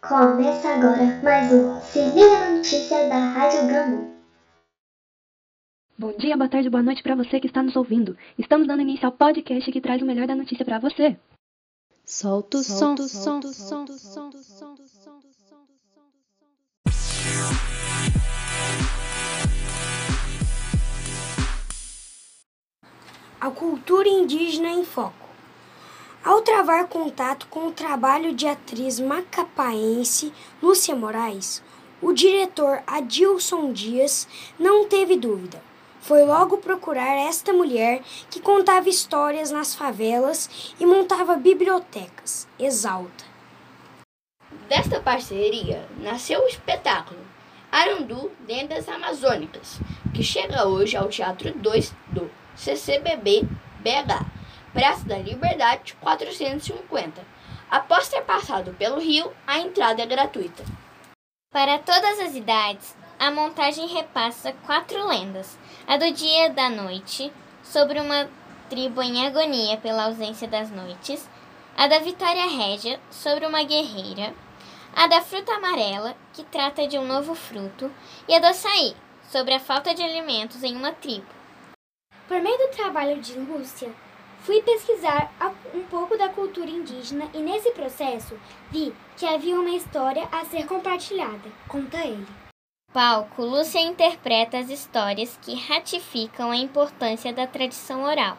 Começa agora mais um Se Liga na Notícia da Rádio Gama. Bom dia, boa tarde, boa noite para você que está nos ouvindo. Estamos dando início ao podcast que traz o melhor da notícia para você. Solta o som, som, som, som, som, som, som. A cultura indígena em foco. Ao travar contato com o trabalho de atriz macapaense Lúcia Moraes, o diretor Adilson Dias não teve dúvida. Foi logo procurar esta mulher que contava histórias nas favelas e montava bibliotecas. Exalta. Desta parceria nasceu o espetáculo Arandu Lendas Amazônicas, que chega hoje ao Teatro 2 do CCBB BH, Praça da Liberdade 450. Após ter passado pelo rio, a entrada é gratuita. Para todas as idades, a montagem repassa quatro lendas: a do dia da noite, sobre uma tribo em agonia pela ausência das noites, a da Vitória Régia, sobre uma guerreira, a da fruta amarela, que trata de um novo fruto, e a do açaí, sobre a falta de alimentos em uma tribo. Por meio do trabalho de Lúcia, fui pesquisar um pouco da cultura indígena e nesse processo vi que havia uma história a ser compartilhada. Conta ele. Palco, Lúcia interpreta as histórias que ratificam a importância da tradição oral.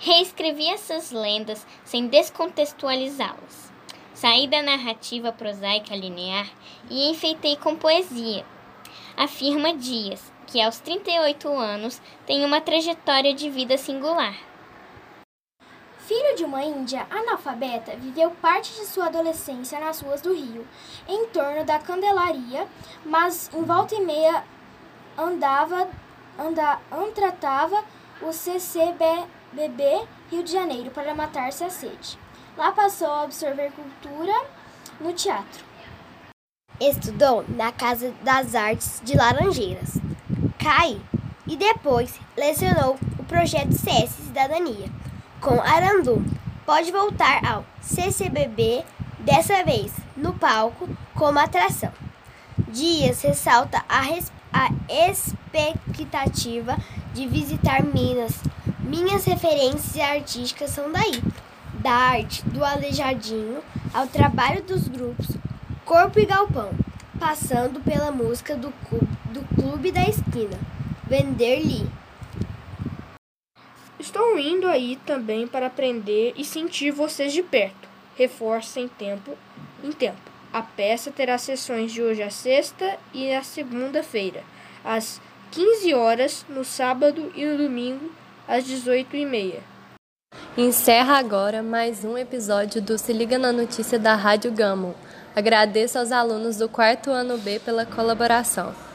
Reescrevi essas lendas sem descontextualizá-las. Saí da narrativa prosaica linear e enfeitei com poesia. Afirma Dias, que aos 38 anos tem uma trajetória de vida singular. Filho de uma índia analfabeta, viveu parte de sua adolescência nas ruas do Rio, em torno da Candelaria, mas em volta e meia andava, anda, antratava o CCBB Rio de Janeiro para matar-se à sede. Lá passou a absorver cultura no teatro. Estudou na Casa das Artes de Laranjeiras, CAI, e depois lecionou o projeto CS Cidadania com Arandu. Pode voltar ao CCBB, dessa vez no palco como atração. Dias ressalta a, a expectativa de visitar Minas. Minhas referências artísticas são daí, da arte do aleijadinho ao trabalho dos grupos Corpo e Galpão, passando pela música do, do Clube da Esquina, Vender-lhe. Estou indo aí também para aprender e sentir vocês de perto. Reforça em tempo em tempo. A peça terá sessões de hoje à sexta e à segunda-feira, às 15 horas, no sábado e no domingo, às 18h30. Encerra agora mais um episódio do Se Liga na Notícia da Rádio Gamo. Agradeço aos alunos do quarto ano B pela colaboração.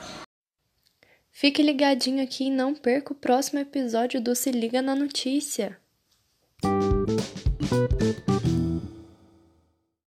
Fique ligadinho aqui e não perca o próximo episódio do Se Liga na Notícia.